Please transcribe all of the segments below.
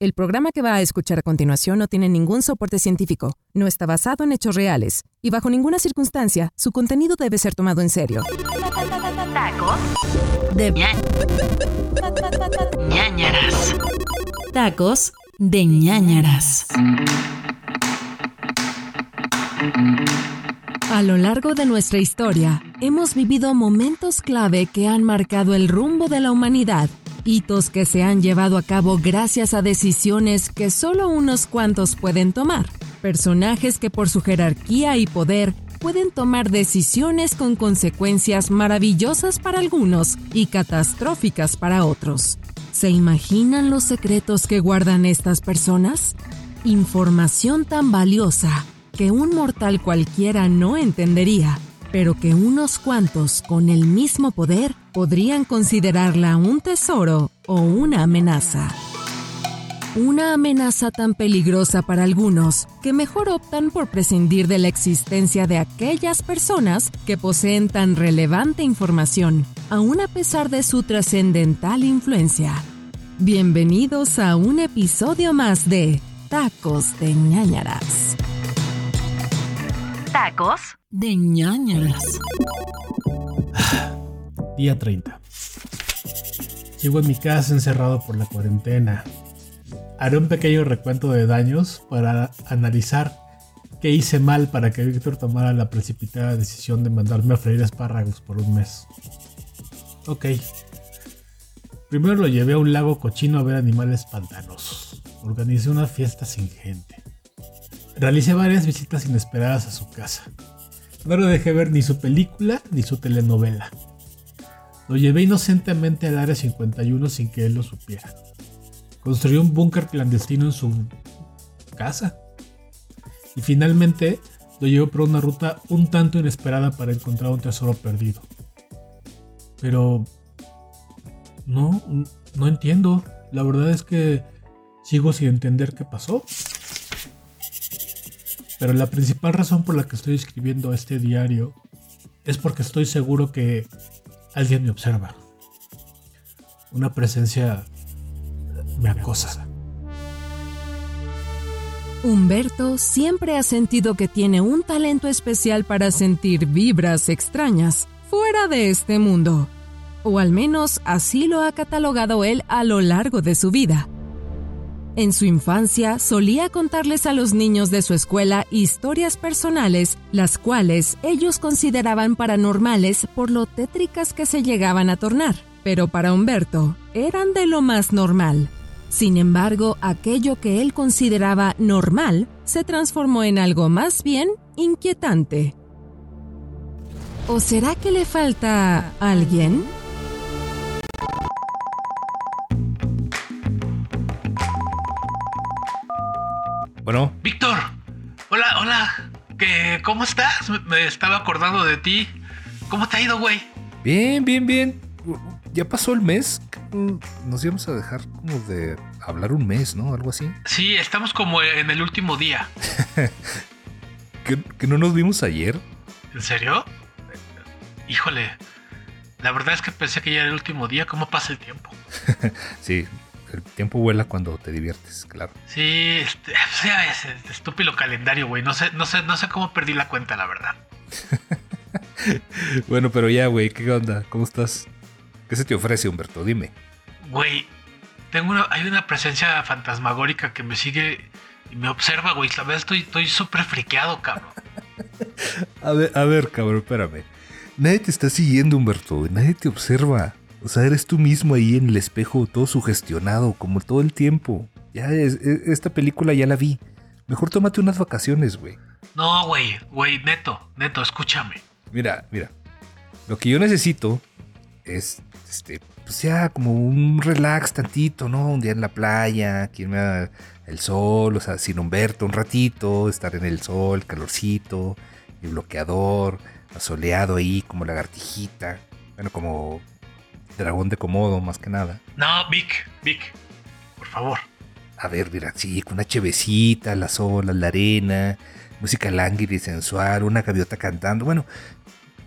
El programa que va a escuchar a continuación no tiene ningún soporte científico, no está basado en hechos reales y bajo ninguna circunstancia su contenido debe ser tomado en serio. Tacos de ñañaras. Tacos de ñañaras. A lo largo de nuestra historia, hemos vivido momentos clave que han marcado el rumbo de la humanidad hitos que se han llevado a cabo gracias a decisiones que solo unos cuantos pueden tomar, personajes que por su jerarquía y poder pueden tomar decisiones con consecuencias maravillosas para algunos y catastróficas para otros. ¿Se imaginan los secretos que guardan estas personas? Información tan valiosa que un mortal cualquiera no entendería pero que unos cuantos con el mismo poder podrían considerarla un tesoro o una amenaza. Una amenaza tan peligrosa para algunos que mejor optan por prescindir de la existencia de aquellas personas que poseen tan relevante información, aun a pesar de su trascendental influencia. Bienvenidos a un episodio más de Tacos de ñañaras. Tacos de ñañaras. Día 30. Llego a mi casa encerrado por la cuarentena. Haré un pequeño recuento de daños para analizar qué hice mal para que Víctor tomara la precipitada decisión de mandarme a freír espárragos por un mes. Ok. Primero lo llevé a un lago cochino a ver animales pantanosos. Organicé una fiesta sin gente. Realicé varias visitas inesperadas a su casa. No lo dejé ver ni su película ni su telenovela. Lo llevé inocentemente al área 51 sin que él lo supiera. Construyó un búnker clandestino en su casa. Y finalmente lo llevó por una ruta un tanto inesperada para encontrar un tesoro perdido. Pero... No, no entiendo. La verdad es que sigo sin entender qué pasó. Pero la principal razón por la que estoy escribiendo este diario es porque estoy seguro que alguien me observa. Una presencia me acosa. Humberto siempre ha sentido que tiene un talento especial para sentir vibras extrañas fuera de este mundo. O al menos así lo ha catalogado él a lo largo de su vida. En su infancia solía contarles a los niños de su escuela historias personales, las cuales ellos consideraban paranormales por lo tétricas que se llegaban a tornar, pero para Humberto eran de lo más normal. Sin embargo, aquello que él consideraba normal se transformó en algo más bien inquietante. ¿O será que le falta alguien? Bueno. Víctor. Hola, hola. ¿Qué, ¿Cómo estás? Me estaba acordando de ti. ¿Cómo te ha ido, güey? Bien, bien, bien. Ya pasó el mes. Nos íbamos a dejar como de hablar un mes, ¿no? Algo así. Sí, estamos como en el último día. ¿Que, no nos vimos ayer? ¿En serio? Híjole. La verdad es que pensé que ya era el último día. ¿Cómo pasa el tiempo? sí, el tiempo vuela cuando te diviertes, claro. Sí, este, es estúpido calendario, güey. No sé, no sé, no sé cómo perdí la cuenta, la verdad. bueno, pero ya, güey, ¿qué onda? ¿Cómo estás? ¿Qué se te ofrece, Humberto? Dime. Güey, tengo una, hay una presencia fantasmagórica que me sigue y me observa, güey. La verdad estoy súper friqueado, cabrón. a ver, a ver, cabrón, espérame. Nadie te está siguiendo, Humberto. Nadie te observa. O sea, eres tú mismo ahí en el espejo, todo sugestionado, como todo el tiempo. Ya, esta película ya la vi. Mejor tómate unas vacaciones, güey. No, güey, güey, neto, neto, escúchame. Mira, mira. Lo que yo necesito es, este, pues ya como un relax tantito, ¿no? Un día en la playa, aquí me el sol, o sea, sin Humberto un ratito, estar en el sol, calorcito, el bloqueador, asoleado ahí, como lagartijita. Bueno, como dragón de Komodo, más que nada. No, Vic, Vic, por favor. A ver, mira, sí, con una chevecita, las olas, la arena, música lánguida y sensual, una gaviota cantando. Bueno,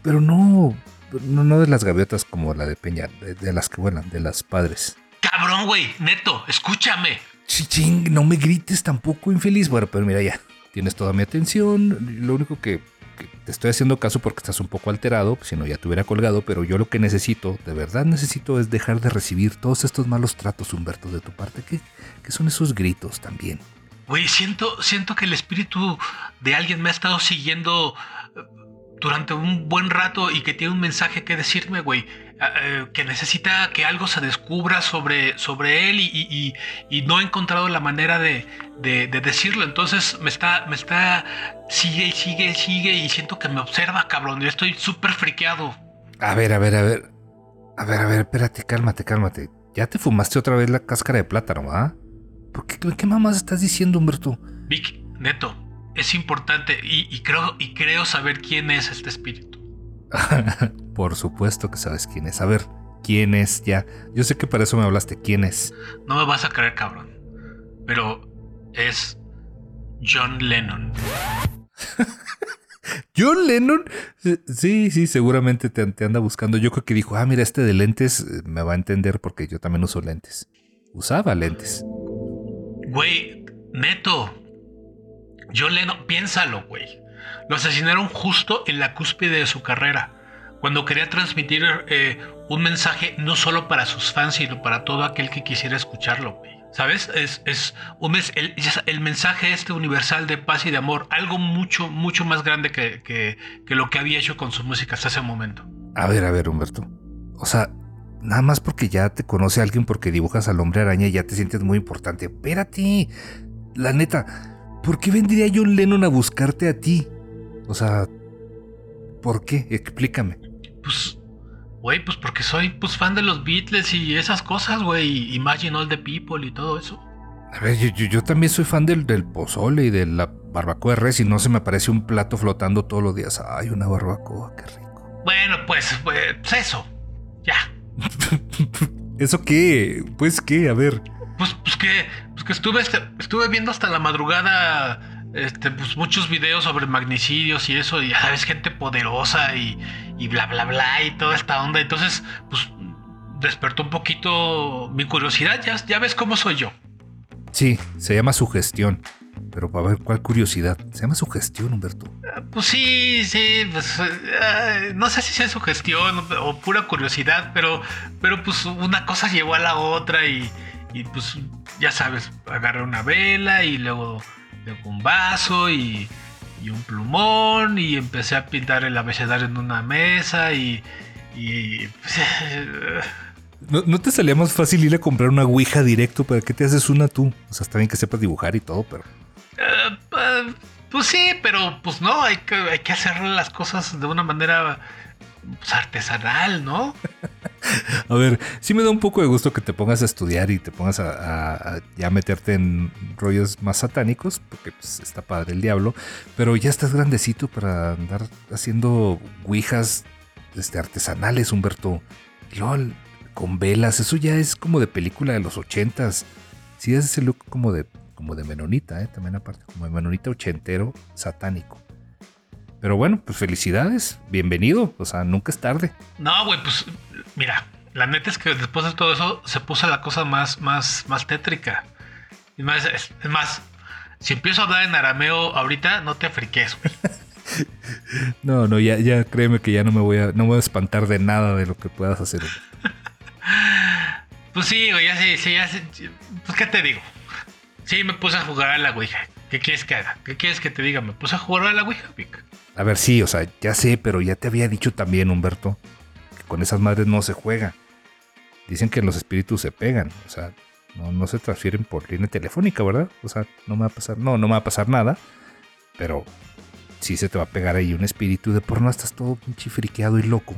pero no, no, de las gaviotas como la de Peña, de, las que vuelan, de las padres. Cabrón, güey, neto, escúchame. Chiching, no me grites tampoco, infeliz. Bueno, pero mira ya, tienes toda mi atención. Lo único que, que te estoy haciendo caso porque estás un poco alterado, si no ya te hubiera colgado, pero yo lo que necesito, de verdad necesito, es dejar de recibir todos estos malos tratos, Humberto, de tu parte. ¿Qué, qué son esos gritos también? Güey, siento, siento que el espíritu de alguien me ha estado siguiendo eh, durante un buen rato y que tiene un mensaje que decirme, güey. Eh, eh, que necesita que algo se descubra sobre, sobre él y, y- no he encontrado la manera de, de- de decirlo. Entonces me está, me está, sigue y sigue y sigue y siento que me observa, cabrón. Yo estoy súper friqueado. A ver, a ver, a ver. A ver, a ver, espérate, cálmate, cálmate. Ya te fumaste otra vez la cáscara de plátano, ¿ah? ¿Por qué, qué mamás estás diciendo, Humberto? Vic, neto, es importante y, y creo, y creo saber quién es este espíritu. Por supuesto que sabes quién es. A ver, ¿quién es ya? Yo sé que para eso me hablaste. ¿Quién es? No me vas a creer, cabrón. Pero es John Lennon. ¿John Lennon? Sí, sí, seguramente te, te anda buscando. Yo creo que dijo, ah, mira, este de lentes eh, me va a entender porque yo también uso lentes. Usaba lentes. Güey, neto. John Lennon, piénsalo, güey. Lo asesinaron justo en la cúspide de su carrera. Cuando quería transmitir eh, un mensaje no solo para sus fans, sino para todo aquel que quisiera escucharlo. ¿Sabes? Es, es un el, el mensaje este universal de paz y de amor. Algo mucho, mucho más grande que, que- que lo que había hecho con su música hasta ese momento. A ver, a ver, Humberto. O sea, nada más porque ya te conoce alguien porque dibujas al hombre araña y ya te sientes muy importante. Espérate. La neta, ¿por qué vendría John Lennon a buscarte a ti? O sea, ¿por qué? Explícame. Pues, güey, pues porque soy pues fan de los Beatles y esas cosas, güey. Imagine all the people y todo eso. A ver, yo, yo- yo también soy fan del, del pozole y de la barbacoa de res y no se me aparece un plato flotando todos los días. Ay, una barbacoa, qué rico. Bueno, pues, pues eso. Ya. ¿Eso qué? Pues qué, a ver. Pues, pues que, pues que estuve, estuve viendo hasta la madrugada este, pues muchos videos sobre magnicidios y eso, y ya sabes, gente poderosa y, y bla bla bla y toda esta onda. Entonces, pues despertó un poquito mi curiosidad. Ya, ya ves cómo soy yo. Sí, se llama sugestión. Pero para ver cuál curiosidad. Se llama sugestión, Humberto. Pues sí, sí, pues eh, no sé si sea sugestión o, o pura curiosidad, pero, pero pues una cosa llevó a la otra y, y, pues ya sabes, agarré una vela y luego, luego un vaso y, y un plumón y empecé a pintar el abecedario en una mesa y... y ¿No, no te salía más fácil ir a comprar una ouija directo? ¿Para qué te haces una tú? O sea, está bien que sepas dibujar y todo, pero... Eh, eh, pues sí, pero pues no, hay que, hay que hacer las cosas de una manera pues, artesanal, ¿no? A ver, sí me da un poco de gusto que te pongas a estudiar y te pongas a, ya meterte en rollos más satánicos, porque pues, está padre el diablo, pero ya estás grandecito para andar haciendo ouijas este, artesanales, Humberto. Luego con velas, eso ya es como de película de los ochentas. Sí, es ese look como de, como de menonita, ¿eh? también aparte, como de menonita ochentero satánico. Pero bueno, pues felicidades, bienvenido, o sea, nunca es tarde. No, güey, pues mira, la neta es que después de todo eso se puso la cosa más, más, más tétrica. Más, es, es más, si empiezo a hablar en arameo ahorita, no te afriques, güey. No, no, ya, ya créeme que ya no me voy a, no me voy a espantar de nada de lo que puedas hacer. Pues sí, güey, ya sí, sí, ya sí. Pues, ¿qué te digo? Sí, me puse a jugar a la Ouija. ¿Qué quieres que haga? ¿Qué quieres que te diga? Me puse a jugar a la Ouija, Vic. A ver, sí, o sea, ya sé, pero ya te había dicho también, Humberto, con esas madres no se juega. Dicen que los espíritus se pegan, o sea, no, se transfieren por línea telefónica, ¿verdad? O sea, no me va a pasar, no, no me va a pasar nada, pero sí se te va a pegar ahí un espíritu de por no estás todo pinche friqueado y loco.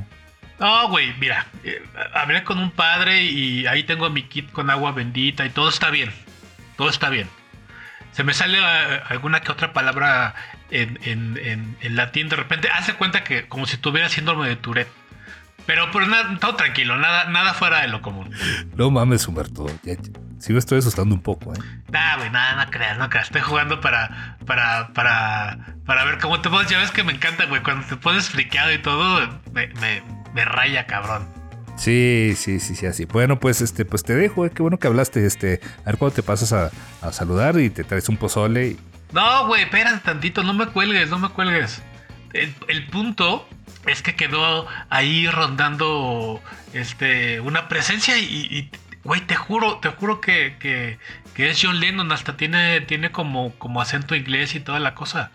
No, güey, mira, eh, hablé con un padre y ahí tengo mi kit con agua bendita y todo está bien. Todo está bien. Se me sale eh, alguna que otra palabra en, latín de repente. Hace cuenta que como si tuviera síndrome de Tourette. Pero, nada, todo tranquilo, nada, nada fuera de lo común. No mames, Humberto, ya, ya- sí me estoy asustando un poco, ¿eh? Nah, güey, nada, no creas, no creas. Estoy jugando para, para, para, para ver cómo te pones. Ya ves que me encanta, güey. Cuando te pones friqueado y todo, me, me, me raya, cabrón. Sí, sí, sí, sí, así. Bueno, pues este, pues te dejo, eh, qué bueno que hablaste. Este, a ver cuándo te pasas a, a saludar y te traes un pozole. y- No, güey, espérate tantito, no me cuelgues, no me cuelgues. El, el punto es que quedó ahí rondando este una presencia y, güey, te juro, te juro que, que, es John Lennon, hasta tiene, tiene como, como acento inglés y toda la cosa.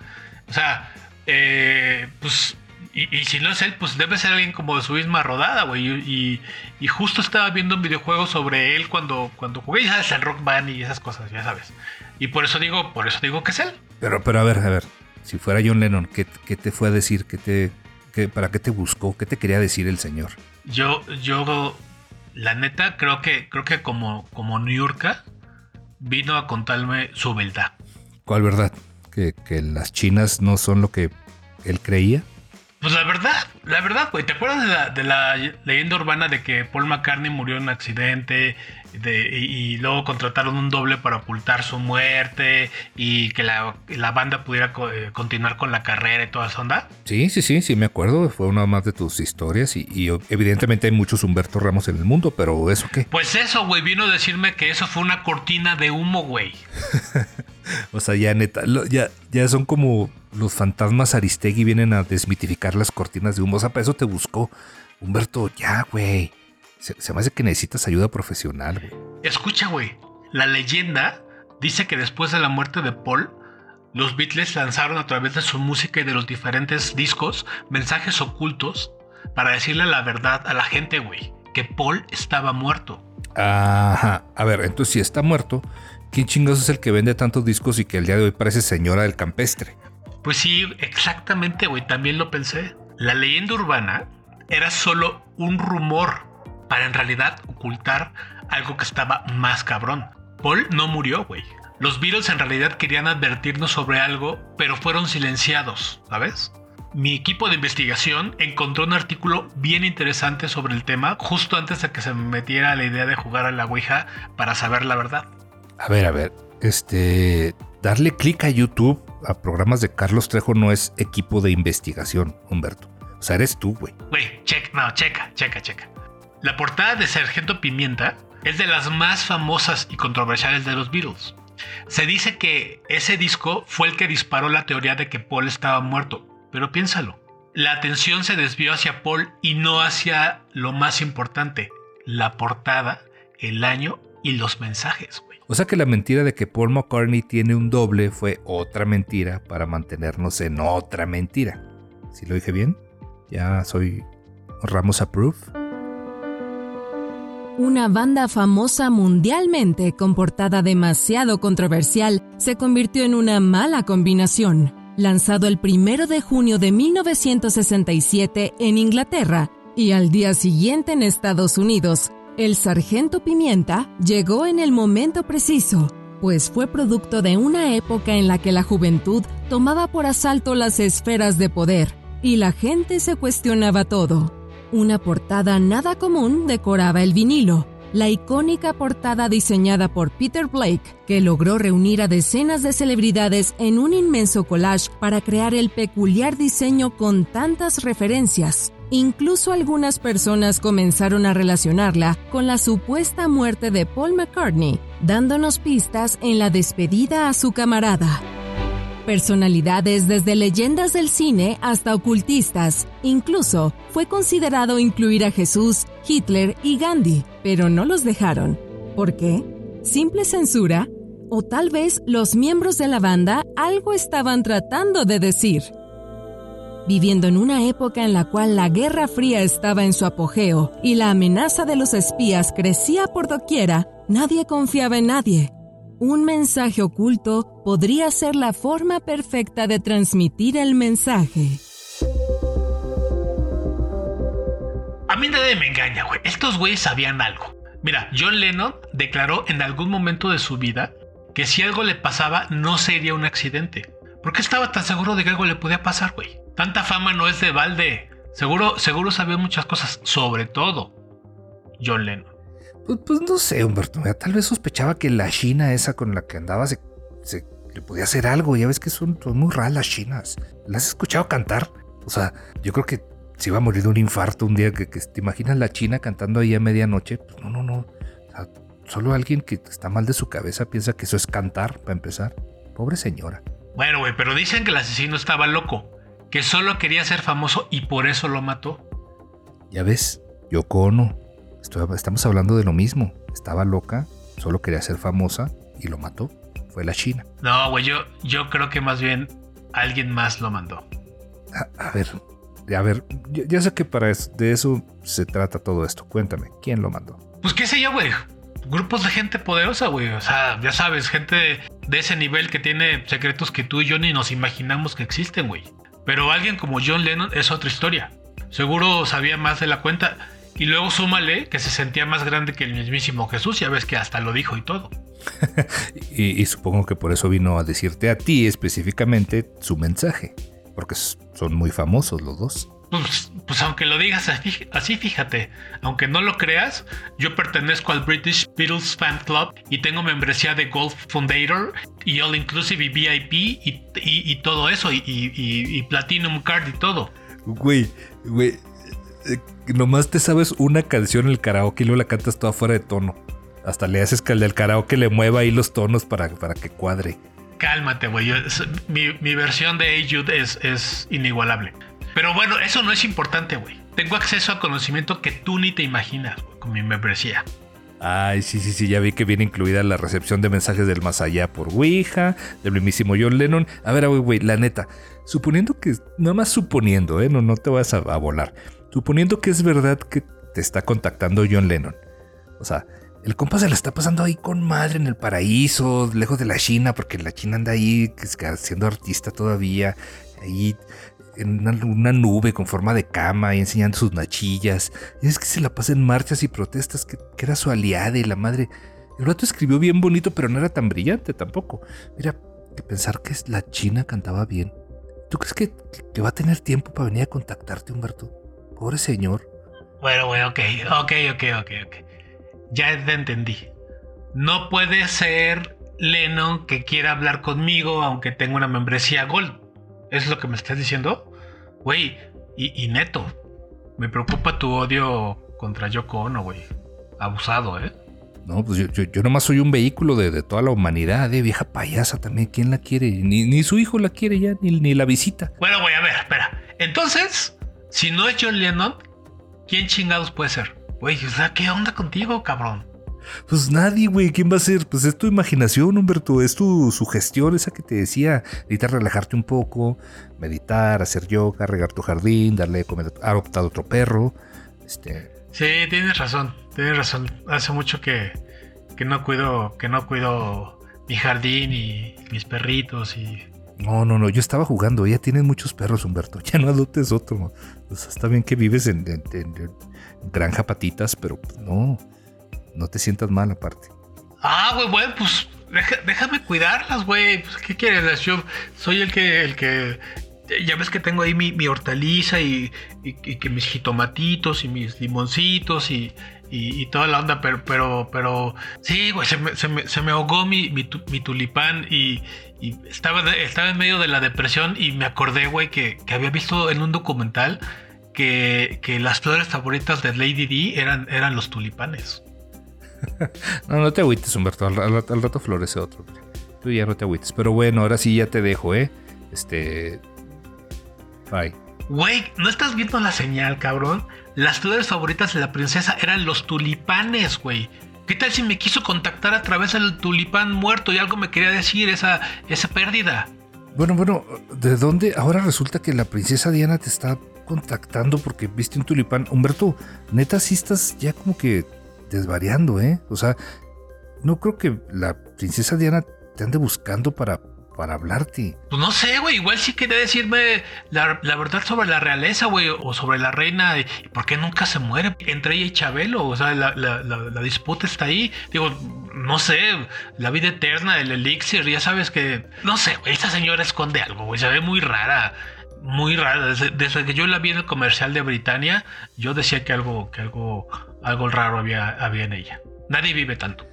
O sea, eh, pues, y, si no es él, pues debe ser alguien como de su misma rodada, güey. Y justo estaba viendo un videojuego sobre él cuando, cuando jugué, ya sabes, el Rock Band y esas cosas, ya sabes. Y por eso digo, por eso digo que es él. Pero, pero a ver, a ver, si fuera John Lennon, ¿qué, qué te fue a decir? ¿Qué te, qué, ¿Para qué te buscó? ¿Qué te quería decir el señor? Yo, yo, la neta, creo que, creo que como, como New Yorker vino a contarme su verdad. ¿Cuál verdad? ¿Que, que las chinas no son lo que él creía? Pues la verdad, la verdad, güey. ¿Te acuerdas de la, de la leyenda urbana de que Paul McCartney murió en un accidente de- y, y luego contrataron un doble para ocultar su muerte y que la, la banda pudiera co- eh, continuar con la carrera y toda esa onda? Sí, sí, sí, sí, me acuerdo. Fue una más de tus historias y, y evidentemente hay muchos Humberto Ramos en el mundo, pero ¿eso qué? Pues eso, güey, vino a decirme que eso fue una cortina de humo, güey. O sea, ya neta, lo- ya, ya son como los fantasmas Aristegui vienen a desmitificar las cortinas de humo. O sea, para eso te buscó. Humberto, ya, güey. Se, se me hace que necesitas ayuda profesional, güey. Escucha, güey. La leyenda dice que después de la muerte de Paul, los Beatles lanzaron a través de su música y de los diferentes discos mensajes ocultos para decirle la verdad a la gente, güey. Que Paul estaba muerto. Ajá. A ver, entonces si está muerto, ¿quién chingados es el que vende tantos discos y que el día de hoy parece señora del campestre? Pues sí, exactamente, güey. También lo pensé. La leyenda urbana era solo un rumor para en realidad ocultar algo que estaba más cabrón. Paul no murió, güey. Los Beatles en realidad querían advertirnos sobre algo, pero fueron silenciados, ¿sabes? Mi equipo de investigación encontró un artículo bien interesante sobre el tema justo antes de que se me metiera la idea de jugar a la Ouija para saber la verdad. A ver, a ver. Este. Darle clic a YouTube a programas de Carlos Trejo no es equipo de investigación, Humberto. O sea, eres tú, güey. Güey, checa, no, checa, checa, checa. La portada de Sargento Pimienta es de las más famosas y controversiales de los Beatles. Se dice que ese disco fue el que disparó la teoría de que Paul estaba muerto, pero piénsalo. La atención se desvió hacia Paul y no hacia lo más importante, la portada, el año y los mensajes, güey. O sea que la mentira de que Paul McCartney tiene un doble fue otra mentira para mantenernos en otra mentira. ¿Sí lo dije bien? Ya soy Ramos Approve. Una banda famosa mundialmente con portada demasiado controversial se convirtió en una mala combinación. Lanzado el 1 de junio de 1967 en Inglaterra y al día siguiente en Estados Unidos, el Sargento Pimienta llegó en el momento preciso, pues fue producto de una época en la que la juventud tomaba por asalto las esferas de poder y la gente se cuestionaba todo. Una portada nada común decoraba el vinilo, la icónica portada diseñada por Peter Blake, que logró reunir a decenas de celebridades en un inmenso collage para crear el peculiar diseño con tantas referencias. Incluso algunas personas comenzaron a relacionarla con la supuesta muerte de Paul McCartney, dándonos pistas en la despedida a su camarada. Personalidades desde leyendas del cine hasta ocultistas. Incluso fue considerado incluir a Jesús, Hitler y Gandhi, pero no los dejaron. ¿Por qué? ¿Simple censura? ¿O tal vez los miembros de la banda algo estaban tratando de decir? Viviendo en una época en la cual la Guerra Fría estaba en su apogeo y la amenaza de los espías crecía por doquiera, nadie confiaba en nadie. Un mensaje oculto podría ser la forma perfecta de transmitir el mensaje. A mí nadie me engaña, güey. Estos güeyes sabían algo. Mira, John Lennon declaró en algún momento de su vida que si algo le pasaba no sería un accidente. ¿Por qué estaba tan seguro de que algo le podía pasar, güey? Tanta fama no es de balde. Seguro, seguro sabía muchas cosas, sobre todo John Lennon. Pues, pues no sé, Humberto. Tal vez sospechaba que la china esa con la que andaba se, se- le podía hacer algo. Ya ves que son, son muy raras las chinas. ¿Las has escuchado cantar? O sea, yo creo que se iba a morir de un infarto un día. Que, que te imaginas la China cantando ahí a medianoche. Pues no, no, no. O sea, solo alguien que está mal de su cabeza piensa que eso es cantar, para empezar. Pobre señora. Bueno, güey, pero dicen que el asesino estaba loco. Que solo quería ser famoso y por eso lo mató. Ya ves, Yoko Ono. Estamos hablando de lo mismo. Estaba loca, solo quería ser famosa y lo mató. Fue la China. No, güey, yo, yo creo que más bien alguien más lo mandó. A, a ver, a ver, yo, yo sé que para es- de eso se trata todo esto. Cuéntame, ¿quién lo mandó? Pues qué sé yo, güey. Grupos de gente poderosa, güey. O sea, ya sabes, gente de ese nivel que tiene secretos que tú y yo ni nos imaginamos que existen, güey. Pero alguien como John Lennon es otra historia. Seguro sabía más de la cuenta. Y luego súmale que se sentía más grande que el mismísimo Jesús. Ya ves que hasta lo dijo y todo. Y, y supongo que por eso vino a decirte a ti específicamente su mensaje. Porque son muy famosos los dos. Pues, pues aunque lo digas así, así, fíjate, aunque no lo creas, yo pertenezco al British Beatles Fan Club y tengo membresía de Golf Fundator y All Inclusive y VIP y, y- y todo eso, y, y- y- y Platinum Card y todo. Güey, güey. Nomás te sabes una canción en el karaoke y luego la cantas toda fuera de tono. Hasta le haces que el del karaoke le mueva ahí los tonos para, para que cuadre. Cálmate, güey. Mi, mi versión de Hey Jude es, es inigualable. Pero bueno, eso no es importante, güey. Tengo acceso a conocimiento que tú ni te imaginas, con mi membresía. Ay, sí, sí, sí, ya vi que viene incluida la recepción de mensajes del más allá por Ouija, del mismísimo John Lennon. A ver, güey, güey, la neta, suponiendo que, nada más suponiendo, ¿eh? No, no te vas a, a volar. Suponiendo que es verdad que te está contactando John Lennon. O sea, el compa se la está pasando ahí con madre en el paraíso, lejos de la China, porque la China anda ahí siendo artista todavía, ahí en una, nube con forma de cama y enseñando sus nachillas. Y es que se la pasa en marchas y protestas, que, era su aliada y la madre. El rato escribió bien bonito, pero no era tan brillante tampoco. Mira, que pensar que la China cantaba bien. ¿Tú crees que, que va a tener tiempo para venir a contactarte, Humberto? Pobre señor. Bueno, güey, ok, ok, ok, ok, ok. Ya te entendí. No puede ser Lennon que quiera hablar conmigo aunque tenga una membresía Gold. ¿Es lo que me estás diciendo? Güey, y, y neto, me preocupa tu odio contra Yoko Ono, güey. Abusado, ¿eh? No, pues yo, yo, yo nomás soy un vehículo de, de toda la humanidad, de vieja payasa también. ¿Quién la quiere? Ni, ni su hijo la quiere ya, ni, ni la visita. Bueno, güey, a ver, espera. Entonces, si no es John Lennon, ¿quién chingados puede ser? Güey, o sea, ¿qué onda contigo, cabrón? Pues nadie, güey. ¿Quién va a ser? Pues es tu imaginación, Humberto. Es tu sugestión, esa que te decía. Necesitas relajarte un poco, meditar, hacer yoga, regar tu jardín, darle de comer, adoptar otro perro. Este. Sí, tienes razón, tienes razón. Hace mucho que, que no cuido, que no cuido mi jardín y mis perritos y. No, no, no. Yo estaba jugando. Ya tienes muchos perros, Humberto. Ya no adoptes otro. O sea, está bien que vives en, en- en- en granja patitas, pero pues, no. No te sientas mal aparte. Ah, güey, bueno, pues déjame cuidarlas, güey. Pues, ¿Qué quieres? Yo soy el que, el que. Ya ves que tengo ahí mi, hortaliza y, que mis jitomatitos y mis limoncitos y, toda la onda, pero, pero, pero, sí, güey, se me, se me- se me ahogó mi, mi, tu- mi tulipán y, estaba, estaba en medio de la depresión y me acordé, güey, que, que había visto en un documental que, que las flores favoritas de Lady D eran, eran los tulipanes. No, no te agüites, Humberto. Al, al- al rato florece otro. hombre. Tú ya no te agüites. Pero bueno, ahora sí ya te dejo, ¿eh? Este. Bye. Güey, ¿no estás viendo la señal, cabrón? Las flores favoritas de la princesa eran los tulipanes, güey. ¿Qué tal si me quiso contactar a través del tulipán muerto y algo me quería decir esa, esa pérdida? Bueno, bueno, ¿de dónde? Ahora resulta que la princesa Diana te está contactando porque viste un tulipán. Humberto, neta, sí estás ya como que desvariando, ¿eh? O sea, no creo que la princesa Diana te ande buscando para, para hablarte. Pues no sé, güey. Igual sí quería decirme la, la verdad sobre la realeza, güey. O sobre la reina. Por qué nunca se muere entre ella y Chabelo. O sea, la, la- disputa está ahí. Digo, no sé. La vida eterna, el elixir. Ya sabes que... No sé, güey. Esta señora esconde algo, güey. Se ve muy rara. Muy rara. Desde, desde que yo la vi en el comercial de Britannia, yo decía que algo, que algo, algo raro había, había en ella. Nadie vive tanto.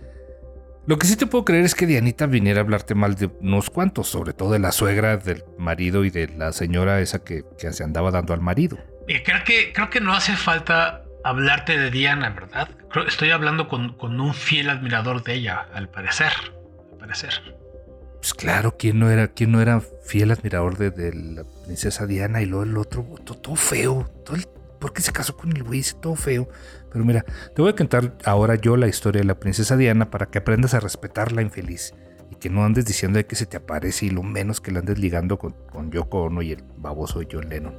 Lo que sí te puedo creer es que Dianita viniera a hablarte mal de unos cuantos, sobre todo de la suegra, del marido y de la señora esa que, que se andaba dando al marido. Creo que, creo que no hace falta hablarte de Diana, ¿verdad? estoy hablando con, un fiel admirador de ella, al parecer. Al parecer. Pues claro, ¿quién no era, quién no era fiel admirador de, la princesa Diana? Y luego el otro, todo, feo. Todo ¿Por qué se casó con el güey? Todo feo. Pero mira, te voy a contar ahora yo la historia de la princesa Diana para que aprendas a respetar la infeliz. Y que no andes diciendo de que se te aparece y lo menos que la andes ligando con, con Yoko Ono y el baboso John Lennon.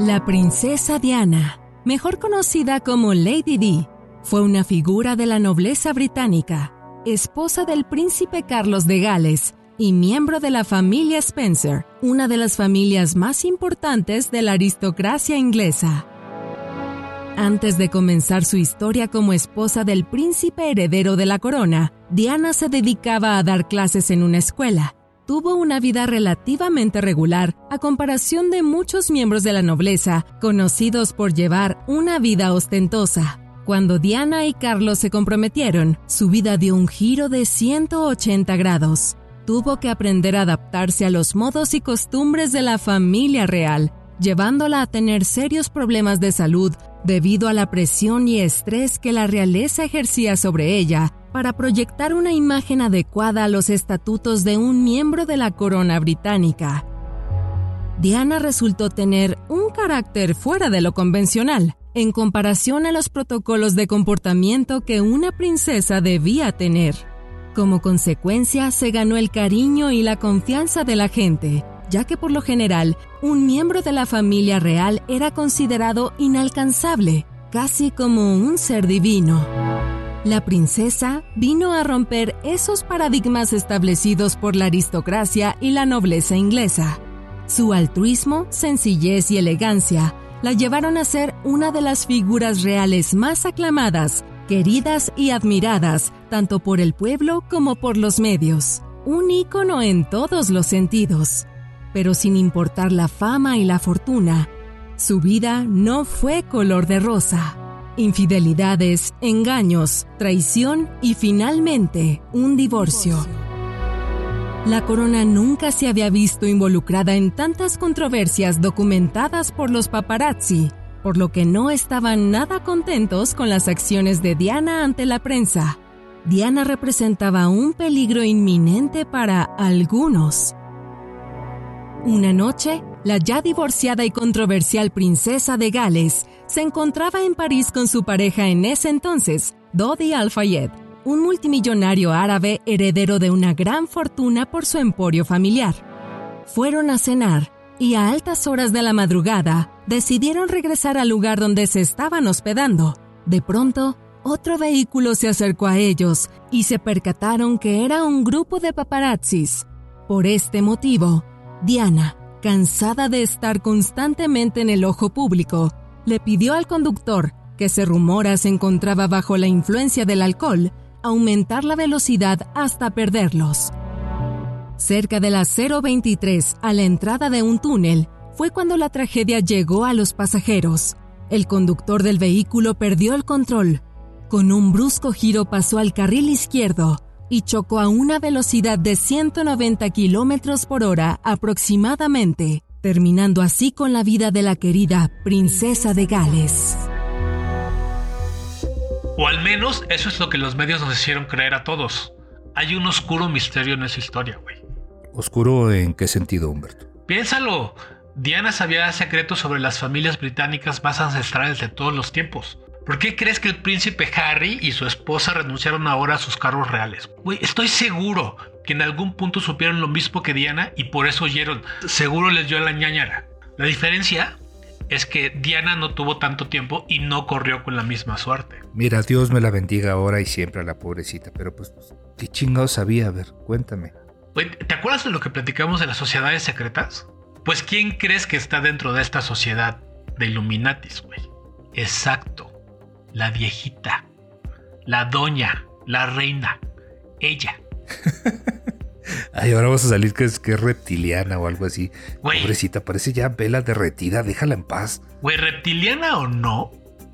La princesa Diana, mejor conocida como Lady Di, fue una figura de la nobleza británica, esposa del príncipe Carlos de Gales y miembro de la familia Spencer, una de las familias más importantes de la aristocracia inglesa. Antes de comenzar su historia como esposa del príncipe heredero de la corona, Diana se dedicaba a dar clases en una escuela. Tuvo una vida relativamente regular a comparación de muchos miembros de la nobleza, conocidos por llevar una vida ostentosa. Cuando Diana y Carlos se comprometieron, su vida dio un giro de 180 grados. Tuvo que aprender a adaptarse a los modos y costumbres de la familia real, llevándola a tener serios problemas de salud debido a la presión y estrés que la realeza ejercía sobre ella para proyectar una imagen adecuada a los estatutos de un miembro de la corona británica. Diana resultó tener un carácter fuera de lo convencional, en comparación a los protocolos de comportamiento que una princesa debía tener. Como consecuencia, se ganó el cariño y la confianza de la gente, ya que por lo general un miembro de la familia real era considerado inalcanzable, casi como un ser divino. La princesa vino a romper esos paradigmas establecidos por la aristocracia y la nobleza inglesa. Su altruismo, sencillez y elegancia la llevaron a ser una de las figuras reales más aclamadas, queridas y admiradas tanto por el pueblo como por los medios. Un ícono en todos los sentidos pero sin importar la fama y la fortuna, su vida no fue color de rosa. Infidelidades, engaños, traición y finalmente un divorcio. La corona nunca se había visto involucrada en tantas controversias documentadas por los paparazzi, por lo que no estaban nada contentos con las acciones de Diana ante la prensa. Diana representaba un peligro inminente para algunos. Una noche, la ya divorciada y controversial princesa de Gales se encontraba en París con su pareja en ese entonces, Dodi Al-Fayed, un multimillonario árabe heredero de una gran fortuna por su emporio familiar. Fueron a cenar y a altas horas de la madrugada decidieron regresar al lugar donde se estaban hospedando. De pronto, otro vehículo se acercó a ellos y se percataron que era un grupo de paparazzis. Por este motivo, Diana, cansada de estar constantemente en el ojo público, le pidió al conductor, que se rumora se encontraba bajo la influencia del alcohol, aumentar la velocidad hasta perderlos. Cerca de las 023, a la entrada de un túnel, fue cuando la tragedia llegó a los pasajeros. El conductor del vehículo perdió el control. Con un brusco giro pasó al carril izquierdo, y chocó a una velocidad de 190 kilómetros por hora aproximadamente, terminando así con la vida de la querida princesa de Gales. O al menos eso es lo que los medios nos hicieron creer a todos. Hay un oscuro misterio en esa historia, güey. ¿Oscuro en qué sentido, Humberto? Piénsalo. Diana sabía secretos sobre las familias británicas más ancestrales de todos los tiempos. ¿Por qué crees que el príncipe Harry y su esposa renunciaron ahora a sus cargos reales? Estoy seguro que en algún punto supieron lo mismo que Diana y por eso oyeron. Seguro les dio la ñañara. La diferencia es que Diana no tuvo tanto tiempo y no corrió con la misma suerte. Mira, Dios me la bendiga ahora y siempre a la pobrecita, pero pues, ¿qué chingados sabía? A ver, cuéntame. ¿Te acuerdas de lo que platicamos de las sociedades secretas? Pues, ¿quién crees que está dentro de esta sociedad de Illuminatis, güey? Exacto la viejita, la doña, la reina, ella. Ay, ahora vamos a salir que es, que es reptiliana o algo así. Pobrecita, parece ya vela derretida, déjala en paz. Güey, reptiliana o no,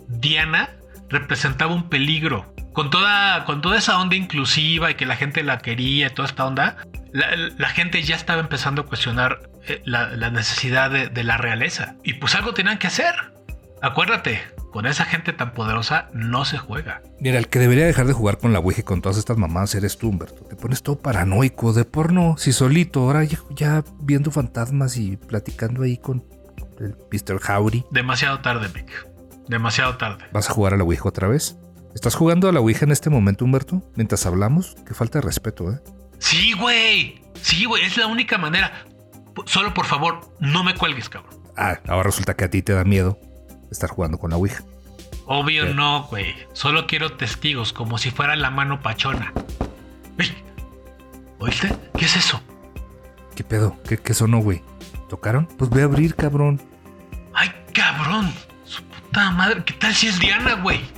Diana representaba un peligro. Con toda, con toda esa onda inclusiva y que la gente la quería, toda esta onda, la, gente ya estaba empezando a cuestionar eh, la, la necesidad de, de la realeza. Y pues algo tenían que hacer. Acuérdate, con esa gente tan poderosa no se juega. Mira, el que debería dejar de jugar con la Ouija y con todas estas mamadas eres tú, Humberto. Te pones todo paranoico de porno, si solito, ahora ya, ya viendo fantasmas y platicando ahí con el Mr. Howdy. Demasiado tarde, Vic. Demasiado tarde. ¿Vas a jugar a la Ouija otra vez? ¿Estás jugando a la Ouija en este momento, Humberto? Mientras hablamos, qué falta de respeto, ¿eh? Sí, güey. Sí, güey. Es la única manera. Solo por favor, no me cuelgues, cabrón. Ah, ahora resulta que a ti te da miedo estar jugando con la Ouija. Obvio ¿Qué? no, güey. Solo quiero testigos, como si fuera la mano pachona. ¡Ey! ¿Oíste? ¿Qué es eso? ¿Qué pedo? ¿Qué, qué sonó, güey? ¿Tocaron? Pues ve a abrir, cabrón. ¡Ay, cabrón! Su puta madre. ¿Qué tal si es Diana, güey?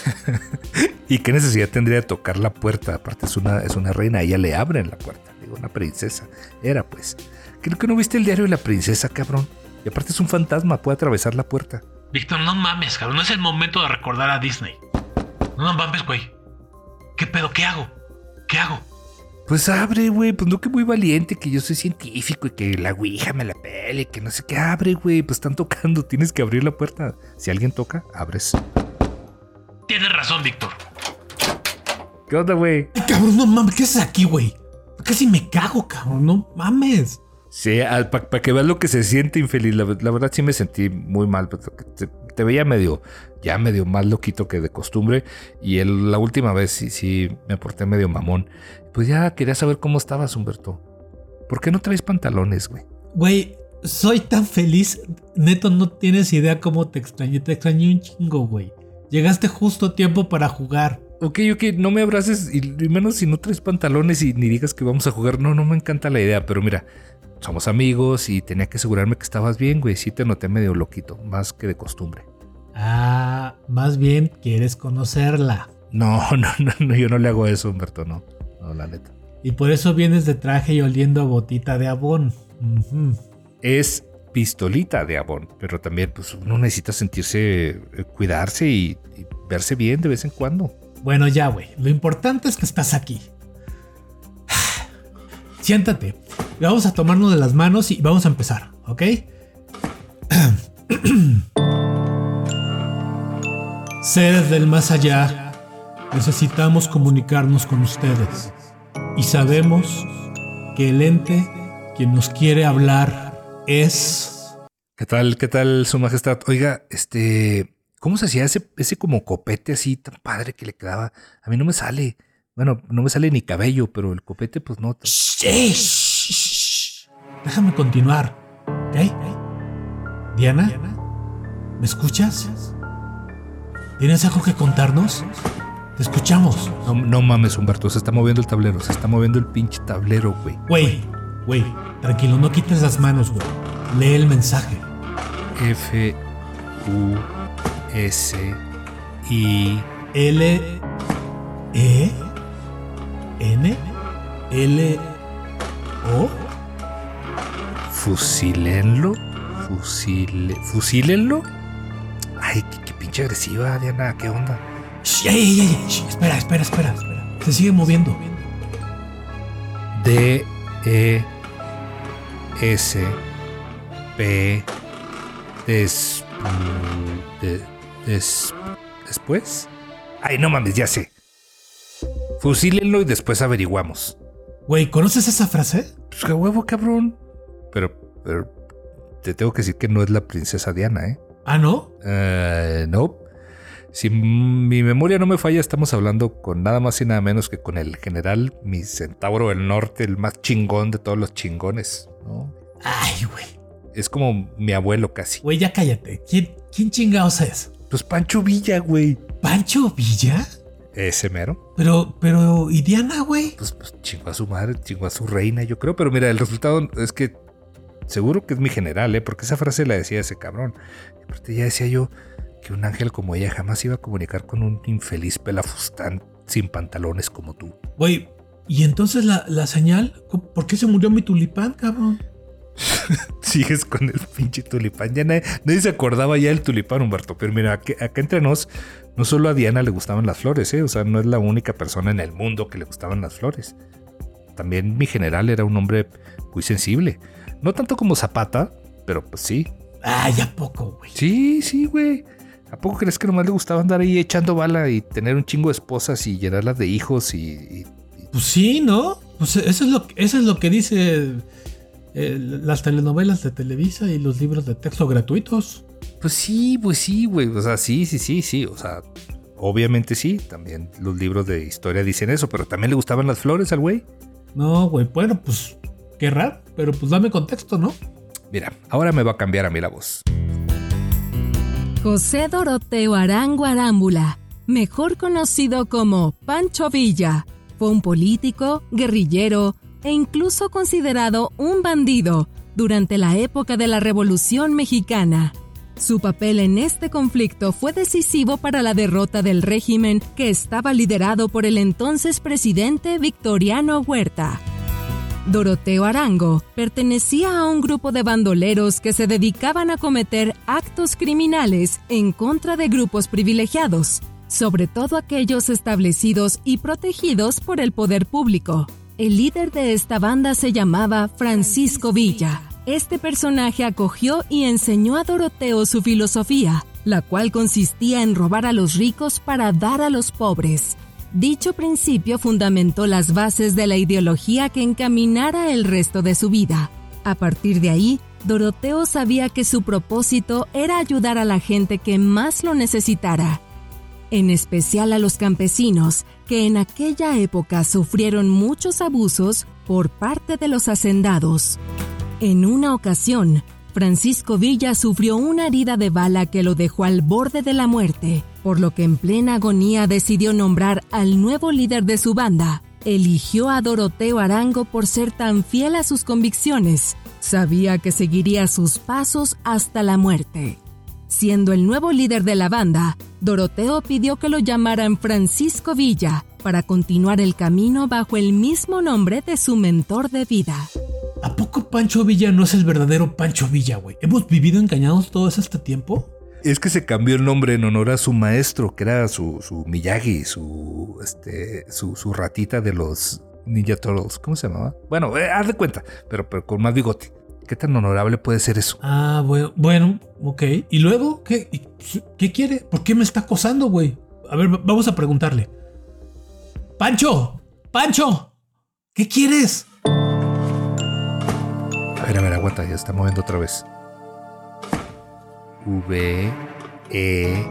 ¿Y qué necesidad tendría de tocar la puerta? Aparte es una, es una reina, ella le abren la puerta. Digo, una princesa. Era pues. Creo que no viste el diario de la princesa, cabrón. Y aparte es un fantasma, puede atravesar la puerta. Víctor, no mames, cabrón. No es el momento de recordar a Disney. No mames, güey. ¿Qué pedo? ¿Qué hago? ¿Qué hago? Pues abre, güey. Pues no que muy valiente, que yo soy científico y que la ouija me la pele, que no sé qué. Abre, güey. Pues están tocando, tienes que abrir la puerta. Si alguien toca, abres. Tienes razón, Víctor. ¿Qué onda, güey? Ay, cabrón, no mames, ¿qué haces aquí, güey? Casi me cago, cabrón, no mames. Sí, para que veas lo que se siente infeliz. La, la verdad sí me sentí muy mal. pero Te, te veía medio, ya medio más loquito que de costumbre. Y el- la última vez sí, sí me porté medio mamón. Pues ya quería saber cómo estabas, Humberto. ¿Por qué no traes pantalones, güey? Güey, soy tan feliz. Neto, no tienes idea cómo te extrañé. Te extrañé un chingo, güey. Llegaste justo a tiempo para jugar. Ok, ok, no me abraces y, menos si no traes pantalones y ni digas que vamos a jugar. No, no me encanta la idea, pero mira, somos amigos y tenía que asegurarme que estabas bien, güey. Sí te noté medio loquito, más que de costumbre. Ah, más bien quieres conocerla. No, no, no, no, yo no le hago eso, Humberto, no. No, la neta. Y por eso vienes de traje y oliendo a botita de abón. Es pistolita de Avon, pero también pues uno necesita sentirse, eh, cuidarse y, y verse bien de vez en cuando. Bueno, ya, güey. Lo importante es que estás aquí. Siéntate. Vamos a tomarnos de las manos y vamos a empezar, ¿ok? Seres del más allá, necesitamos comunicarnos con ustedes. Y sabemos que el ente quien nos quiere hablar es... ¿Qué tal, qué tal, su majestad? Oiga, este, ¿cómo se hacía ese, ese como copete así tan padre que le quedaba? A mí no me sale. Bueno, no me sale ni cabello, pero el copete, pues no. Shh. Déjame continuar, ¿ok? Diana, ¿me escuchas? ¿Tienes algo que contarnos? Te escuchamos. No, no mames, Humberto, se está moviendo el tablero, se está moviendo el pinche tablero, güey. Güey, güey, tranquilo, no quites las manos, güey. Lee el mensaje. F, U, S, I. L, E, N, L, O. Fusilenlo. Fusile, fusílenlo. Ay, qué, qué pinche agresiva, Diana, ¿qué onda? Shh, ey, ey, ey, shh, espera, espera, espera, espera. Se sigue moviendo. D, E, S, P, des, de- des- después. Ay, no mames, ya sé. Fusílenlo y después averiguamos. Güey, ¿conoces esa frase? Pues qué huevo, cabrón. Pero, pero te tengo que decir que no es la princesa Diana, ¿eh? Ah, ¿no? Eh, no. Si mi memoria no me falla, estamos hablando con nada más y nada menos que con el general, mi centauro del norte, el más chingón de todos los chingones. ¿no? Ay, güey. Es como mi abuelo casi. Güey, ya cállate. ¿Quién, quién chingados es? Pues Pancho Villa, güey. ¿Pancho Villa? Ese mero. Pero, pero, ¿y Diana, güey? Pues, pues chingó a su madre, chingó a su reina, yo creo. Pero mira, el resultado es que seguro que es mi general, ¿eh? Porque esa frase la decía ese cabrón. Y aparte ya decía yo que un ángel como ella jamás iba a comunicar con un infeliz pelafustán sin pantalones como tú. Güey, ¿y entonces la, la señal? ¿Cómo- ¿Por qué se murió mi tulipán, cabrón? Sigues con el pinche tulipán. Ya nadie, nadie se acordaba ya del tulipán, Humberto. Pero mira, acá entre nos, no solo a Diana le gustaban las flores, ¿eh? O sea, no es la única persona en el mundo que le gustaban las flores. también mi general era un hombre muy sensible. No tanto como Zapata, pero pues sí. Ay, ¿a poco, güey? Sí, sí, güey. ¿A poco crees que nomás le gustaba andar ahí echando bala y tener un chingo de esposas y llenarlas de hijos y... y- Pues sí, ¿no? Pues eso es lo, eso es lo que dice eh, las telenovelas de Televisa y los libros de texto gratuitos. Pues sí, pues sí, güey. O sea, sí, sí, sí, sí. O sea, obviamente sí. También los libros de historia dicen eso, pero también le gustaban las flores al güey. No, güey, bueno, pues qué raro, pero pues dame contexto, ¿no? Mira, ahora me va a cambiar a mí la voz. José Doroteo Arango Arámbula, mejor conocido como Pancho Villa, fue un político, guerrillero e incluso considerado un bandido durante la época de la Revolución Mexicana. Su papel en este conflicto fue decisivo para la derrota del régimen que estaba liderado por el entonces presidente Victoriano Huerta. Doroteo Arango pertenecía a un grupo de bandoleros que se dedicaban a cometer actos criminales en contra de grupos privilegiados, sobre todo aquellos establecidos y protegidos por el poder público. El líder de esta banda se llamaba Francisco Villa. Este personaje acogió y enseñó a Doroteo su filosofía, la cual consistía en robar a los ricos para dar a los pobres. Dicho principio fundamentó las bases de la ideología que encaminara el resto de su vida. A partir de ahí, Doroteo sabía que su propósito era ayudar a la gente que más lo necesitara, en especial a los campesinos, que en aquella época sufrieron muchos abusos por parte de los hacendados. En una ocasión, Francisco Villa sufrió una herida de bala que lo dejó al borde de la muerte, por lo que en plena agonía decidió nombrar al nuevo líder de su banda. Eligió a Doroteo Arango por ser tan fiel a sus convicciones. Sabía que seguiría sus pasos hasta la muerte. Siendo el nuevo líder de la banda, Doroteo pidió que lo llamaran Francisco Villa para continuar el camino bajo el mismo nombre de su mentor de vida. ¿A poco Pancho Villa no es el verdadero Pancho Villa, güey? ¿Hemos vivido engañados todo este tiempo? Es que se cambió el nombre en honor a su maestro, que era su, su Miyagi, su, este, su, su ratita de los Ninja Turtles. ¿Cómo se llamaba? Bueno, eh, haz de cuenta, pero, pero con más bigote. ¿Qué tan honorable puede ser eso? Ah, bueno, bueno, ok. ¿Y luego qué? ¿Y ¿Qué quiere? ¿Por qué me está acosando, güey? A ver, vamos a preguntarle. ¡Pancho! ¡Pancho! ¿Qué quieres? A ver, a ver, aguanta, ya está moviendo otra vez. V, E,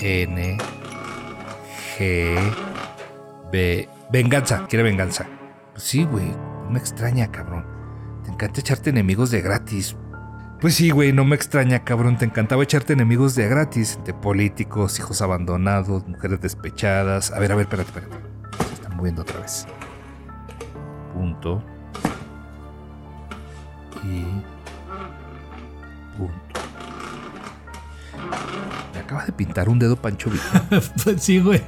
N, G, B. Venganza, quiere venganza. Pues sí, güey, no me extraña, cabrón. Te encanta echarte enemigos de gratis. Pues sí, güey, no me extraña, cabrón. Te encantaba echarte enemigos de gratis. De políticos, hijos abandonados, mujeres despechadas. A ver, a ver, espérate, espérate. Se están moviendo otra vez. Punto. Y. Punto. Me acaba de pintar un dedo Pancho Villa. pues sí, güey.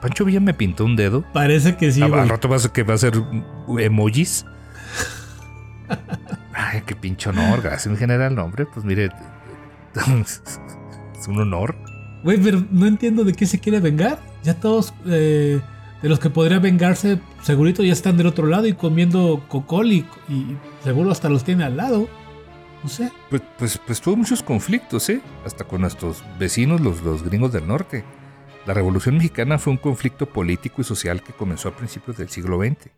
Pancho Villa me pintó un dedo. Parece que sí. Al rato va a que va a ser emojis. Ay, qué pinche honor. Gracias, mi general. No, hombre, pues mire. es un honor. Güey, pero no entiendo de qué se quiere vengar. Ya todos eh, de los que podría vengarse, segurito ya están del otro lado y comiendo cocol y, y seguro hasta los tiene al lado. No sé. Pues, pues, pues tuvo muchos conflictos, ¿eh? Hasta con nuestros vecinos, los, los gringos del norte. La Revolución Mexicana fue un conflicto político y social que comenzó a principios del siglo XX.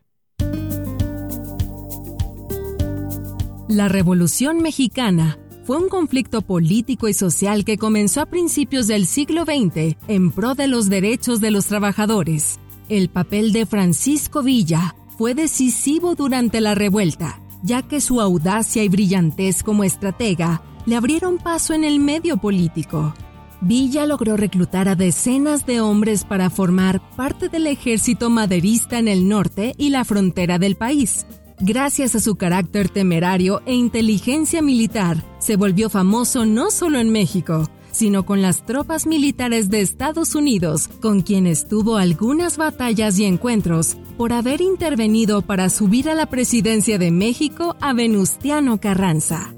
La Revolución Mexicana fue un conflicto político y social que comenzó a principios del siglo XX en pro de los derechos de los trabajadores. El papel de Francisco Villa fue decisivo durante la revuelta, ya que su audacia y brillantez como estratega le abrieron paso en el medio político. Villa logró reclutar a decenas de hombres para formar parte del ejército maderista en el norte y la frontera del país. Gracias a su carácter temerario e inteligencia militar, se volvió famoso no solo en México, sino con las tropas militares de Estados Unidos, con quienes tuvo algunas batallas y encuentros por haber intervenido para subir a la presidencia de México a Venustiano Carranza.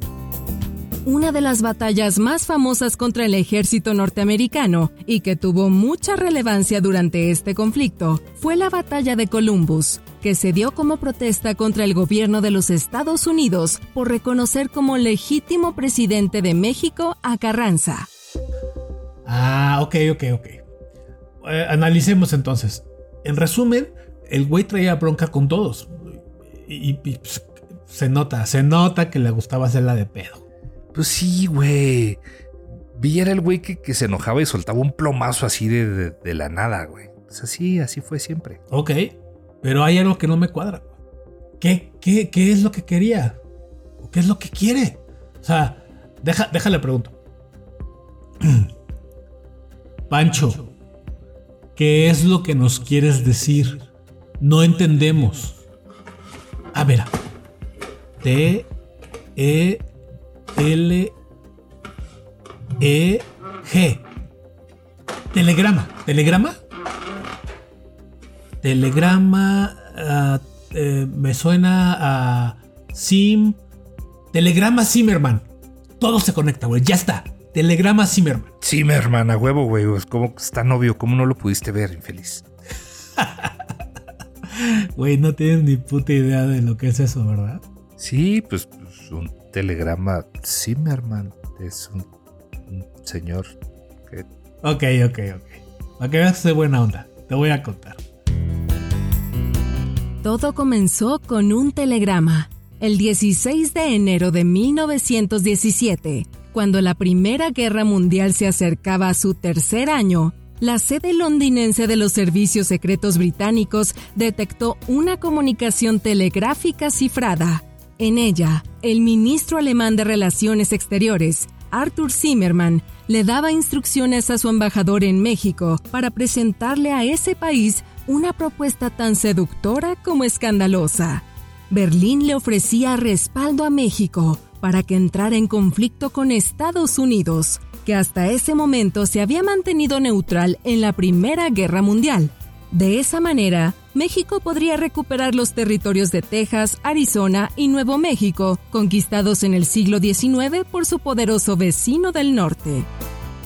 Una de las batallas más famosas contra el ejército norteamericano y que tuvo mucha relevancia durante este conflicto fue la batalla de Columbus, que se dio como protesta contra el gobierno de los Estados Unidos por reconocer como legítimo presidente de México a Carranza. Ah, ok, ok, ok. Eh, analicemos entonces. En resumen, el güey traía bronca con todos. Y, pues, se nota, se nota que le gustaba hacerla de pedo. Pues sí, güey. Villa era el güey que, se enojaba y soltaba un plomazo así de, la nada, güey. Pues así, así fue siempre. Ok, pero hay algo que no me cuadra. ¿Qué, qué, qué es lo que quería? ¿Qué es lo que quiere? O sea, deja, déjale pregunto. Pancho, ¿qué es lo que nos quieres decir? No entendemos. A ver. T, E, L, E, G. Telegrama. ¿Telegrama? Telegrama. Ah, eh, me suena a Sim. Telegrama Zimmerman. Todo se conecta, güey. Ya está. Telegrama Zimmerman. Zimmerman, a huevo, güey. ¿Cómo está novio? ¿Cómo no lo pudiste ver, infeliz? Güey, no tienes ni puta idea de lo que es eso, ¿verdad? Sí, pues, pues un telegrama Zimmerman es un, señor que... Ok, ok, ok. Para que veas de buena onda, te voy a contar. Todo comenzó con un telegrama. El 16 de enero de 1917, cuando la Primera Guerra Mundial se acercaba a su tercer año, la sede londinense de los servicios secretos británicos detectó una comunicación telegráfica cifrada. En ella, el ministro alemán de Relaciones Exteriores, Arthur Zimmermann, le daba instrucciones a su embajador en México para presentarle a ese país una propuesta tan seductora como escandalosa. Berlín le ofrecía respaldo a México para que entrara en conflicto con Estados Unidos, que hasta ese momento se había mantenido neutral en la Primera Guerra Mundial. De esa manera, México podría recuperar los territorios de Texas, Arizona y Nuevo México, conquistados en el siglo XIX por su poderoso vecino del norte.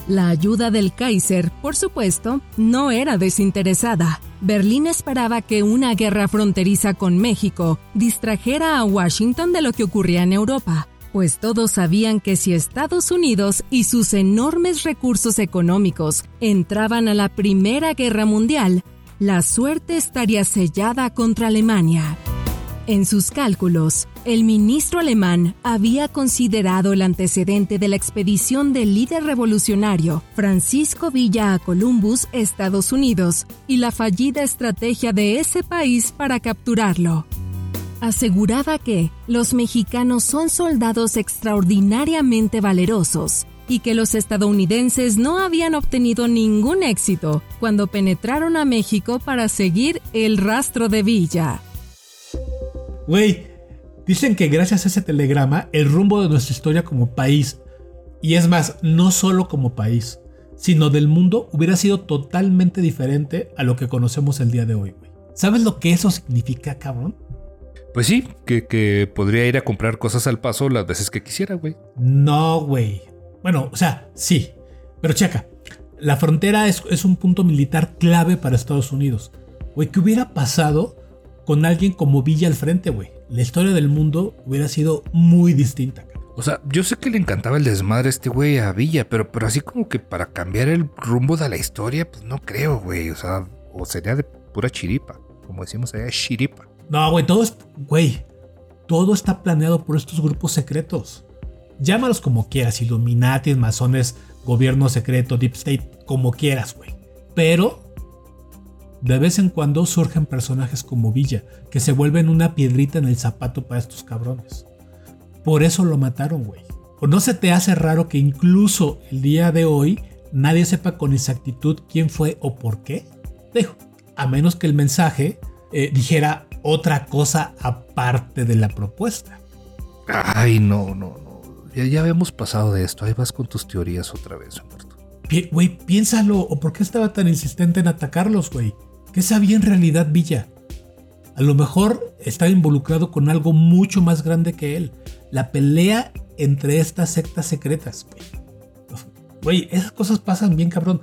La ayuda del Kaiser, por supuesto, no era desinteresada. Berlín esperaba que una guerra fronteriza con México distrajera a Washington de lo que ocurría en Europa, pues todos sabían que si Estados Unidos y sus enormes recursos económicos entraban a la Primera Guerra Mundial, la suerte estaría sellada contra Alemania. En sus cálculos, el ministro alemán había considerado el antecedente de la expedición del líder revolucionario Francisco Villa a Columbus, Estados Unidos, y la fallida estrategia de ese país para capturarlo. Aseguraba que los mexicanos son soldados extraordinariamente valerosos y que los estadounidenses no habían obtenido ningún éxito cuando penetraron a México para seguir el rastro de Villa. Güey, dicen que gracias a ese telegrama el rumbo de nuestra historia como país, y es más, no solo como país, sino del mundo hubiera sido totalmente diferente a lo que conocemos el día de hoy, güey. ¿Sabes lo que eso significa, cabrón? Pues sí, que, que podría ir a comprar cosas al paso las veces que quisiera, güey. No, güey. Bueno, o sea, sí. Pero checa, la frontera es, un punto militar clave para Estados Unidos. Güey, ¿qué hubiera pasado con alguien como Villa al frente, güey? La historia del mundo hubiera sido muy distinta. O sea, yo sé que le encantaba el desmadre a este güey a Villa, pero, pero así como que para cambiar el rumbo de la historia, pues no creo, güey. O sea, o sería de pura chiripa, como decimos allá, chiripa. No, güey, todo es, güey, todo está planeado por estos grupos secretos. Llámalos como quieras, Illuminati, masones, gobierno secreto, Deep State, como quieras, güey. Pero de vez en cuando surgen personajes como Villa, que se vuelven una piedrita en el zapato para estos cabrones. Por eso lo mataron, güey. ¿O no se te hace raro que incluso el día de hoy nadie sepa con exactitud quién fue o por qué? Dejo, a menos que el mensaje eh, dijera otra cosa aparte de la propuesta. Ay, no, no, ya, habíamos pasado de esto. Ahí vas con tus teorías otra vez, Humberto. Güey, piénsalo. ¿O por qué estaba tan insistente en atacarlos, güey? ¿Qué sabía en realidad Villa? A lo mejor estaba involucrado con algo mucho más grande que él. La pelea entre estas sectas secretas, güey. Güey, esas cosas pasan bien, cabrón.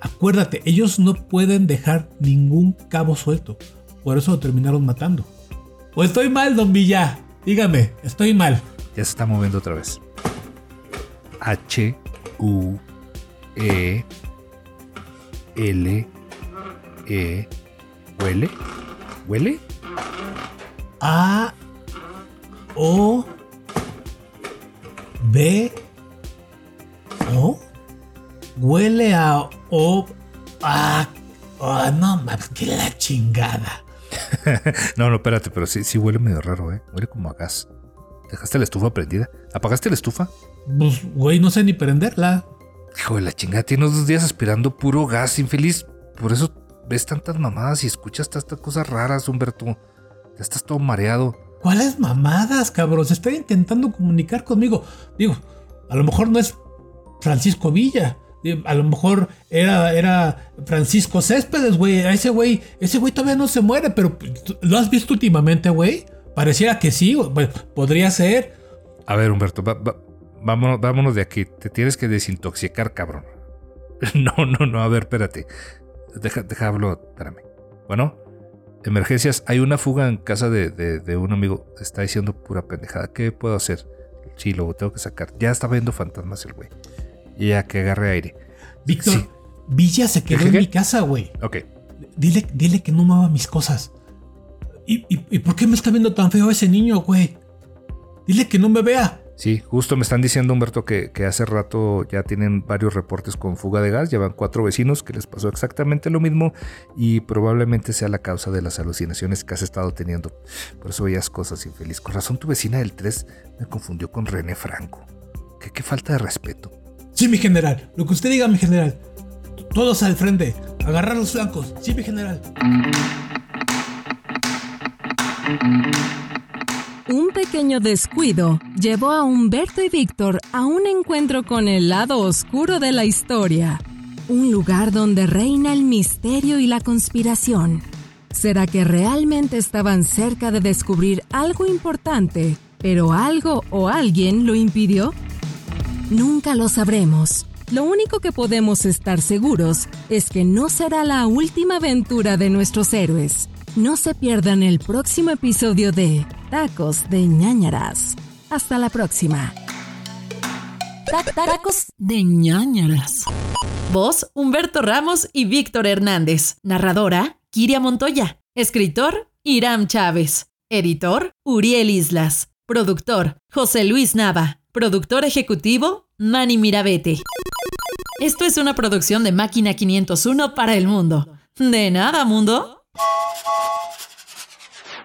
Acuérdate, ellos no pueden dejar ningún cabo suelto. por eso lo terminaron matando. ¿O estoy mal, don Villa? Dígame, estoy mal. Ya se está moviendo otra vez. H U E L E ¿Huele? ¿Huele? A O B O Huele a O A oh, no mames, que la chingada. no, no, espérate, pero sí, sí huele medio raro, ¿eh? Huele como a gas. ¿Dejaste la estufa prendida? ¿Apagaste la estufa? Pues, güey, no sé ni prenderla. Hijo de la chingada, tienes dos días aspirando puro gas infeliz. Por eso ves tantas mamadas y escuchas tantas cosas raras, Humberto. Ya estás todo mareado. ¿Cuáles mamadas, cabrón? Se está intentando comunicar conmigo. Digo, a lo mejor no es Francisco Villa. A lo mejor era, era Francisco Céspedes, güey. A ese güey, ese güey todavía no se muere, pero ¿lo has visto últimamente, güey? Pareciera que sí, pues, podría ser. A ver, Humberto, vámonos, vámonos de aquí. Te tienes que desintoxicar, cabrón. No, no, no, a ver, espérate. Deja, deja hablo, espérame. Bueno, emergencias. Hay una fuga en casa de, un amigo. Está diciendo pura pendejada. ¿Qué puedo hacer? Sí, lo tengo que sacar. Ya está viendo fantasmas el güey. Ya que agarre aire. Víctor, Villa se quedó en mi casa, güey. Ok. Dile, dile que no mueva mis cosas. ¿Y, por qué me está viendo tan feo ese niño, güey? Dile que no me vea. Sí, justo me están diciendo, Humberto, que, hace rato ya tienen varios reportes con fuga de gas. Llevan cuatro vecinos que les pasó exactamente lo mismo y probablemente sea la causa de las alucinaciones que has estado teniendo. Por eso veías cosas infelices. Con razón, tu vecina del 3 me confundió con René Franco. ¿Qué, qué falta de respeto? Sí, mi general. Lo que usted diga, mi general. Todos al frente. Agarrar los flancos. Sí, mi general. Un pequeño descuido llevó a Humberto y Víctor a un encuentro con el lado oscuro de la historia, un lugar donde reina el misterio y la conspiración. ¿Será que realmente estaban cerca de descubrir algo importante, pero algo o alguien lo impidió? Nunca lo sabremos. Lo único que podemos estar seguros es que no será la última aventura de nuestros héroes. No se pierdan el próximo episodio de Tacos de ñañaras. Hasta la próxima. Tacos de ñañaras. Voz Humberto Ramos y Víctor Hernández. Narradora Kiria Montoya. Escritor Iram Chávez. Editor Uriel Islas. Productor José Luis Nava. Productor ejecutivo Manny Mirabete. Esto es una producción de Máquina 501 para el mundo. De nada, mundo. Oh, oh,